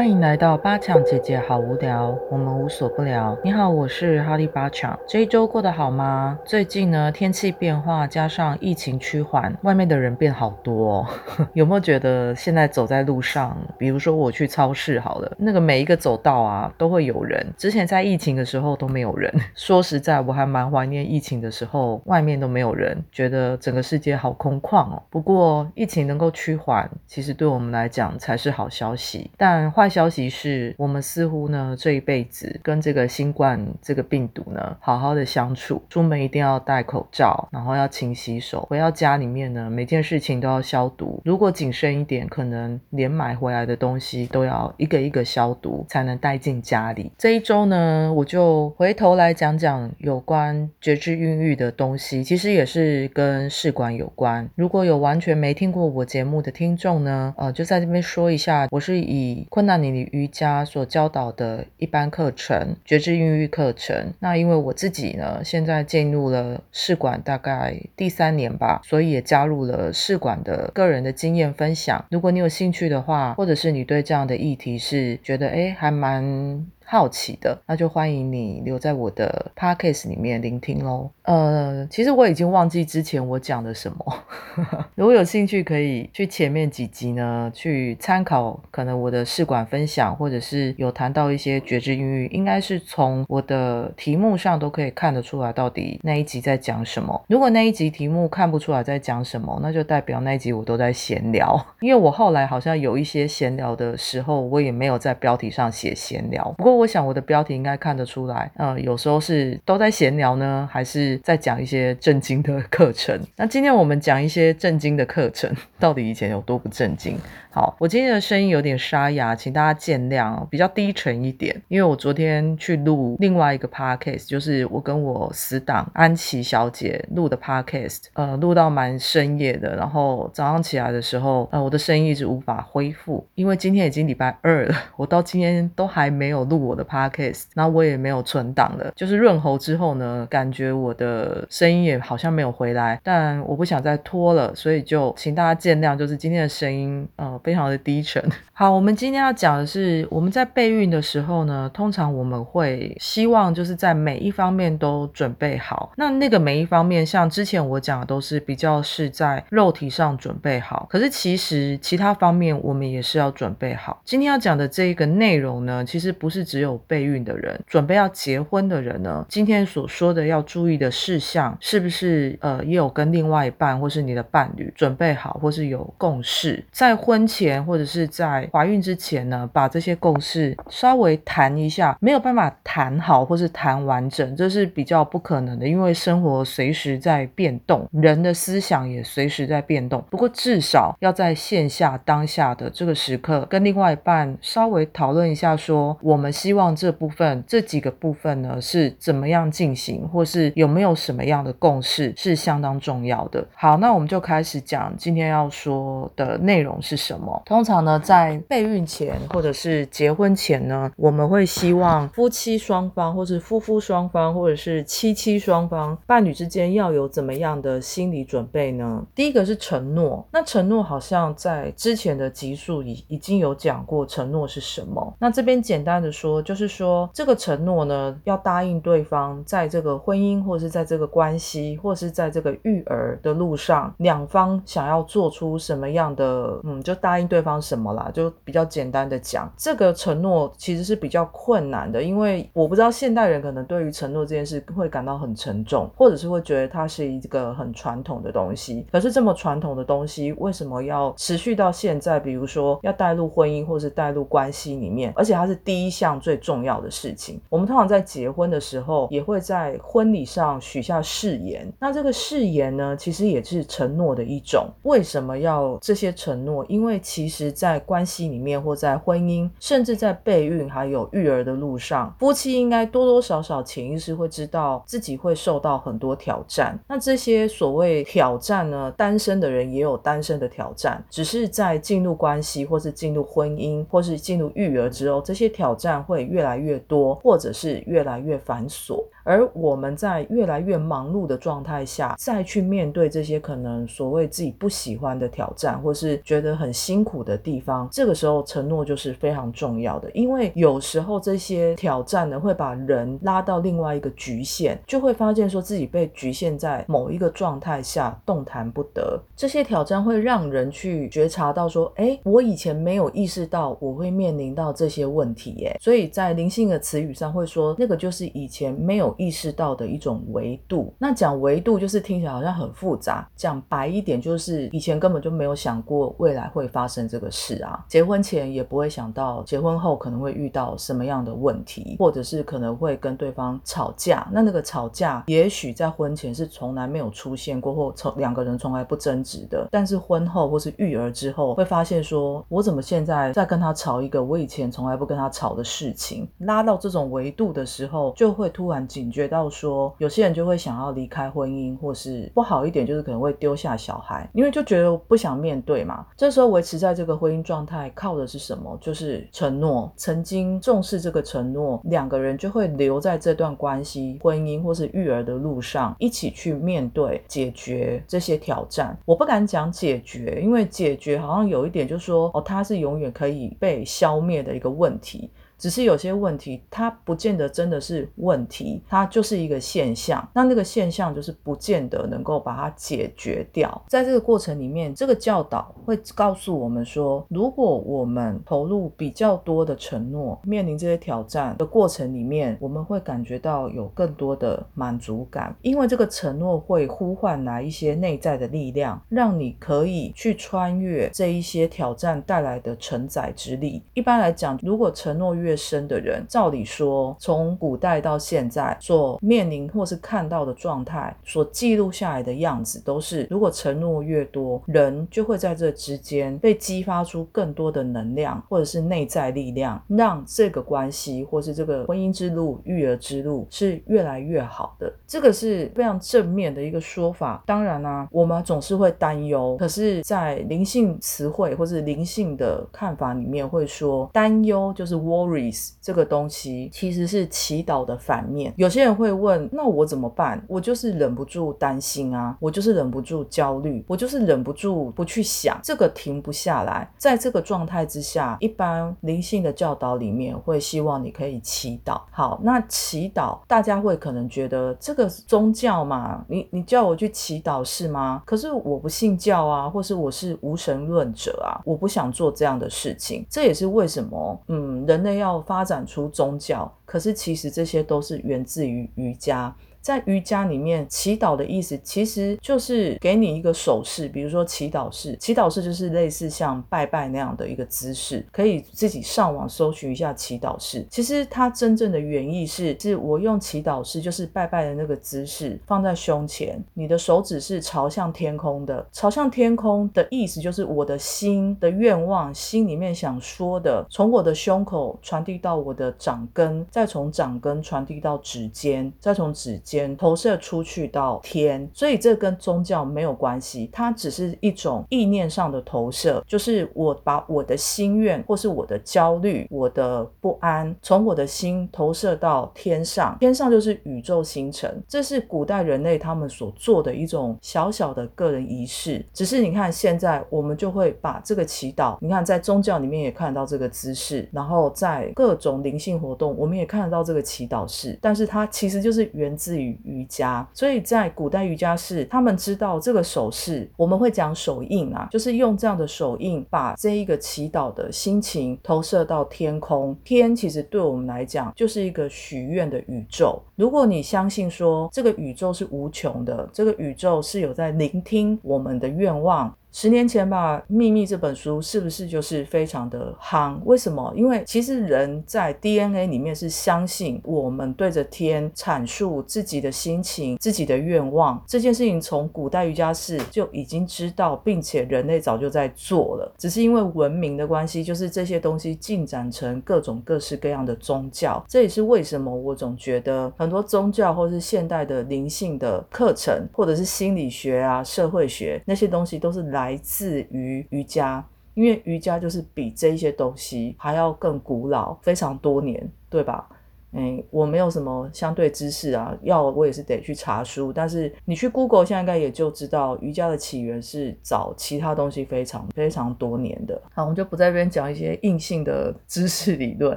欢迎来到八强姐姐好无聊，我们无所不聊。你好，我是哈利八强。这一周过得好吗？最近呢，天气变化加上疫情趋缓，外面的人变好多。有没有觉得现在走在路上，比如说我去超市好了，那个每一个走道啊都会有人。之前在疫情的时候都没有人。说实在，我还蛮怀念疫情的时候，外面都没有人，觉得整个世界好空旷哦。不过疫情能够趋缓，其实对我们来讲才是好消息。但坏消息是我们似乎呢这一辈子跟这个新冠这个病毒呢好好的相处，出门一定要戴口罩，然后要勤洗手，回到家里面呢每件事情都要消毒。如果谨慎一点，可能连买回来的东西都要一个一个消毒才能带进家里。这一周呢，我就回头来讲讲有关觉知孕育的东西，其实也是跟试管有关。如果有完全没听过我节目的听众呢，呃，就在这边说一下，我是以困难。那你瑜伽所教导的一般课程，觉知孕育课程。那因为我自己呢，现在进入了试管大概第三年吧，所以也加入了试管的个人的经验分享。如果你有兴趣的话，或者是你对这样的议题是觉得哎还蛮。好奇的，那就欢迎你留在我的 podcast 里面聆听喽。呃，其实我已经忘记之前我讲的什么，如果有兴趣可以去前面几集呢，去参考可能我的试管分享，或者是有谈到一些觉知孕育，应该是从我的题目上都可以看得出来到底那一集在讲什么。如果那一集题目看不出来在讲什么，那就代表那一集我都在闲聊，因为我后来好像有一些闲聊的时候，我也没有在标题上写闲聊，不过。我想我的标题应该看得出来，呃，有时候是都在闲聊呢，还是在讲一些正经的课程？那今天我们讲一些正经的课程，到底以前有多不正经？好，我今天的声音有点沙哑，请大家见谅，比较低沉一点，因为我昨天去录另外一个 podcast，就是我跟我死党安琪小姐录的 podcast，呃，录到蛮深夜的，然后早上起来的时候，呃，我的声音一直无法恢复，因为今天已经礼拜二了，我到今天都还没有录我的 podcast，那我也没有存档了，就是润喉之后呢，感觉我的声音也好像没有回来，但我不想再拖了，所以就请大家见谅，就是今天的声音，呃。非常的低沉。好，我们今天要讲的是，我们在备孕的时候呢，通常我们会希望就是在每一方面都准备好。那那个每一方面，像之前我讲的，都是比较是在肉体上准备好。可是其实其他方面我们也是要准备好。今天要讲的这一个内容呢，其实不是只有备孕的人，准备要结婚的人呢，今天所说的要注意的事项，是不是呃也有跟另外一半或是你的伴侣准备好，或是有共识，在婚。前或者是在怀孕之前呢，把这些共识稍微谈一下，没有办法谈好或是谈完整，这是比较不可能的，因为生活随时在变动，人的思想也随时在变动。不过至少要在线下当下的这个时刻，跟另外一半稍微讨论一下，说我们希希望这部分这几个部分呢是怎么样进行，或是有没有什么样的共识，是相当重要的。好，那我们就开始讲今天要说的内容是什么。通常呢，在备孕前或者是结婚前呢，我们会希望夫妻双方，或是夫妇双方，或者是妻妻双方伴侣之间要有怎么样的心理准备呢？第一个是承诺。那承诺好像在之前的集数已已经有讲过，承诺是什么？那这边简单的说，就是说这个承诺呢，要答应对方，在这个婚姻或者是在这个关系，或是在这个育儿的路上，两方想要做出什么样的，嗯，就答应。对方什么啦？就比较简单的讲，这个承诺其实是比较困难的，因为我不知道现代人可能对于承诺这件事会感到很沉重，或者是会觉得它是一个很传统的东西。可是这么传统的东西，为什么要持续到现在？比如说要带入婚姻，或是带入关系里面，而且它是第一项最重要的事情。我们通常在结婚的时候，也会在婚礼上许下誓言。那这个誓言呢，其实也是承诺的一种。为什么要这些承诺？因为其实，在关系里面，或在婚姻，甚至在备孕还有育儿的路上，夫妻应该多多少少潜意识会知道自己会受到很多挑战。那这些所谓挑战呢？单身的人也有单身的挑战，只是在进入关系，或是进入婚姻，或是进入育儿之后，这些挑战会越来越多，或者是越来越繁琐。而我们在越来越忙碌的状态下，再去面对这些可能所谓自己不喜欢的挑战，或是觉得很辛苦的地方，这个时候承诺就是非常重要的。因为有时候这些挑战呢，会把人拉到另外一个局限，就会发现说自己被局限在某一个状态下，动弹不得。这些挑战会让人去觉察到说，哎，我以前没有意识到我会面临到这些问题，耶。所以在灵性的词语上会说，那个就是以前没有有。意识到的一种维度，那讲维度就是听起来好像很复杂。讲白一点，就是以前根本就没有想过未来会发生这个事啊。结婚前也不会想到结婚后可能会遇到什么样的问题，或者是可能会跟对方吵架。那那个吵架，也许在婚前是从来没有出现过，或从两个人从来不争执的。但是婚后或是育儿之后，会发现说，我怎么现在在跟他吵一个我以前从来不跟他吵的事情？拉到这种维度的时候，就会突然紧。觉到说，有些人就会想要离开婚姻，或是不好一点，就是可能会丢下小孩，因为就觉得不想面对嘛。这时候维持在这个婚姻状态，靠的是什么？就是承诺。曾经重视这个承诺，两个人就会留在这段关系、婚姻或是育儿的路上，一起去面对、解决这些挑战。我不敢讲解决，因为解决好像有一点，就是说，哦，它是永远可以被消灭的一个问题。只是有些问题，它不见得真的是问题，它就是一个现象。那那个现象就是不见得能够把它解决掉。在这个过程里面，这个教导会告诉我们说，如果我们投入比较多的承诺，面临这些挑战的过程里面，我们会感觉到有更多的满足感，因为这个承诺会呼唤来一些内在的力量，让你可以去穿越这一些挑战带来的承载之力。一般来讲，如果承诺越越深的人，照理说，从古代到现在所面临或是看到的状态，所记录下来的样子，都是如果承诺越多，人就会在这之间被激发出更多的能量，或者是内在力量，让这个关系或是这个婚姻之路、育儿之路是越来越好的。这个是非常正面的一个说法。当然呢，我们总是会担忧，可是，在灵性词汇或是灵性的看法里面，会说担忧就是 worry。这个东西其实是祈祷的反面。有些人会问：那我怎么办？我就是忍不住担心啊，我就是忍不住焦虑，我就是忍不住不去想，这个停不下来。在这个状态之下，一般灵性的教导里面会希望你可以祈祷。好，那祈祷大家会可能觉得这个宗教嘛，你你叫我去祈祷是吗？可是我不信教啊，或是我是无神论者啊，我不想做这样的事情。这也是为什么，嗯，人类要。要发展出宗教，可是其实这些都是源自于瑜伽。在瑜伽里面，祈祷的意思其实就是给你一个手势，比如说祈祷式。祈祷式就是类似像拜拜那样的一个姿势，可以自己上网搜寻一下祈祷式。其实它真正的原意是，是我用祈祷式，就是拜拜的那个姿势，放在胸前，你的手指是朝向天空的。朝向天空的意思就是我的心的愿望，心里面想说的，从我的胸口传递到我的掌根，再从掌根传递到指尖，再从指。间投射出去到天，所以这跟宗教没有关系，它只是一种意念上的投射，就是我把我的心愿或是我的焦虑、我的不安，从我的心投射到天上，天上就是宇宙星辰，这是古代人类他们所做的一种小小的个人仪式。只是你看现在我们就会把这个祈祷，你看在宗教里面也看得到这个姿势，然后在各种灵性活动我们也看得到这个祈祷式，但是它其实就是源自于于。瑜伽，所以在古代瑜伽是他们知道这个手势，我们会讲手印啊，就是用这样的手印把这一个祈祷的心情投射到天空。天其实对我们来讲就是一个许愿的宇宙。如果你相信说这个宇宙是无穷的，这个宇宙是有在聆听我们的愿望。十年前吧，《秘密》这本书是不是就是非常的夯？为什么？因为其实人在 DNA 里面是相信我们对着天阐述自己的心情、自己的愿望这件事情，从古代瑜伽士就已经知道，并且人类早就在做了。只是因为文明的关系，就是这些东西进展成各种各式各样的宗教。这也是为什么我总觉得很多宗教或是现代的灵性的课程，或者是心理学啊、社会学那些东西都是来。来自于瑜伽。因为瑜伽就是比这些东西还要更古老，非常多年，对吧？嗯，我没有什么相对知识啊，要我也是得去查书。但是你去 Google，现在应该也就知道瑜伽的起源是早其他东西非常非常多年的。好，我们就不在这边讲一些硬性的 知识理论。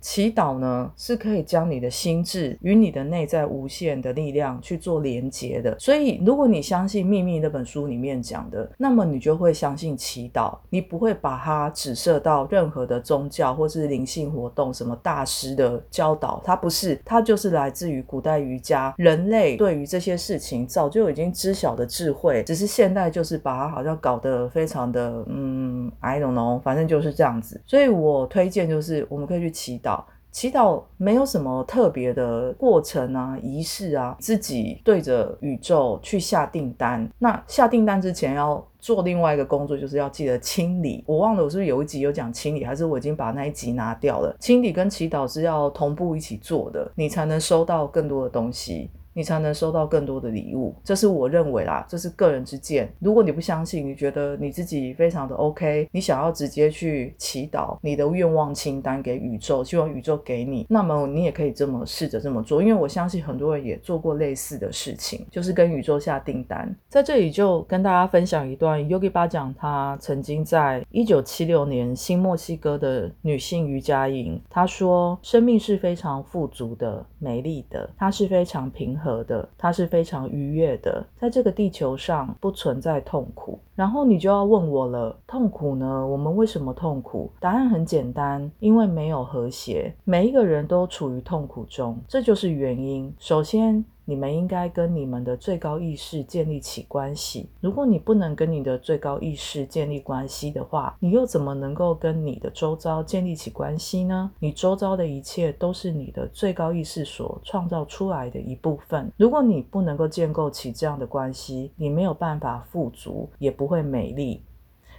祈祷呢是可以将你的心智与你的内在无限的力量去做连接的。所以，如果你相信《秘密》那本书里面讲的，那么你就会相信祈祷，你不会把它指涉到任何的宗教或是灵性活动，什么大师的教导，它不是。是，它就是来自于古代瑜伽，人类对于这些事情早就已经知晓的智慧，只是现代就是把它好像搞得非常的，嗯，I don't know，反正就是这样子。所以我推荐就是我们可以去祈祷。祈祷没有什么特别的过程啊，仪式啊，自己对着宇宙去下订单。那下订单之前要做另外一个工作，就是要记得清理。我忘了我是不是有一集有讲清理，还是我已经把那一集拿掉了？清理跟祈祷是要同步一起做的，你才能收到更多的东西。你才能收到更多的礼物，这是我认为啦，这是个人之见。如果你不相信，你觉得你自己非常的 OK，你想要直接去祈祷你的愿望清单给宇宙，希望宇宙给你，那么你也可以这么试着这么做。因为我相信很多人也做过类似的事情，就是跟宇宙下订单。在这里就跟大家分享一段 Yogi 巴讲他曾经在一九七六年新墨西哥的女性瑜伽营，他说：生命是非常富足的、美丽的，它是非常平衡和。的，它是非常愉悦的，在这个地球上不存在痛苦。然后你就要问我了，痛苦呢？我们为什么痛苦？答案很简单，因为没有和谐。每一个人都处于痛苦中，这就是原因。首先。你们应该跟你们的最高意识建立起关系。如果你不能跟你的最高意识建立关系的话，你又怎么能够跟你的周遭建立起关系呢？你周遭的一切都是你的最高意识所创造出来的一部分。如果你不能够建构起这样的关系，你没有办法富足，也不会美丽。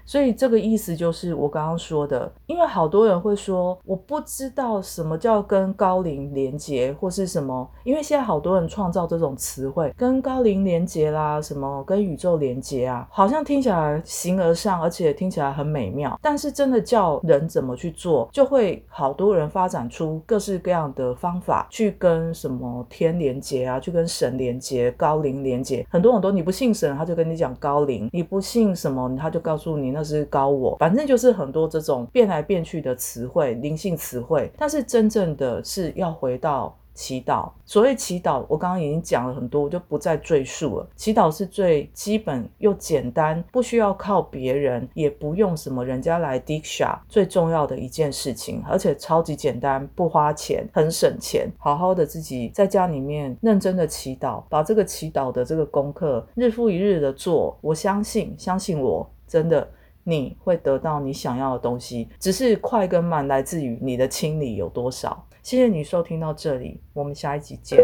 所以这个意思就是我刚刚说的，因为好多人会说我不知道什么叫跟高龄连接或是什么，因为现在好多人创造这种词汇，跟高龄连接啦，什么跟宇宙连接啊，好像听起来形而上，而且听起来很美妙。但是真的叫人怎么去做，就会好多人发展出各式各样的方法去跟什么天连接啊，去跟神连接、高龄连接。很多很多，你不信神，他就跟你讲高龄；你不信什么，他就告诉你那。那是高我，反正就是很多这种变来变去的词汇，灵性词汇。但是真正的是要回到祈祷。所谓祈祷，我刚刚已经讲了很多，我就不再赘述了。祈祷是最基本又简单，不需要靠别人，也不用什么人家来 diksha，最重要的一件事情，而且超级简单，不花钱，很省钱。好好的自己在家里面认真的祈祷，把这个祈祷的这个功课日复一日的做。我相信，相信我，真的。你会得到你想要的东西只是快跟慢来自于你的清理有多少。谢谢你收听到这里我们下一集见。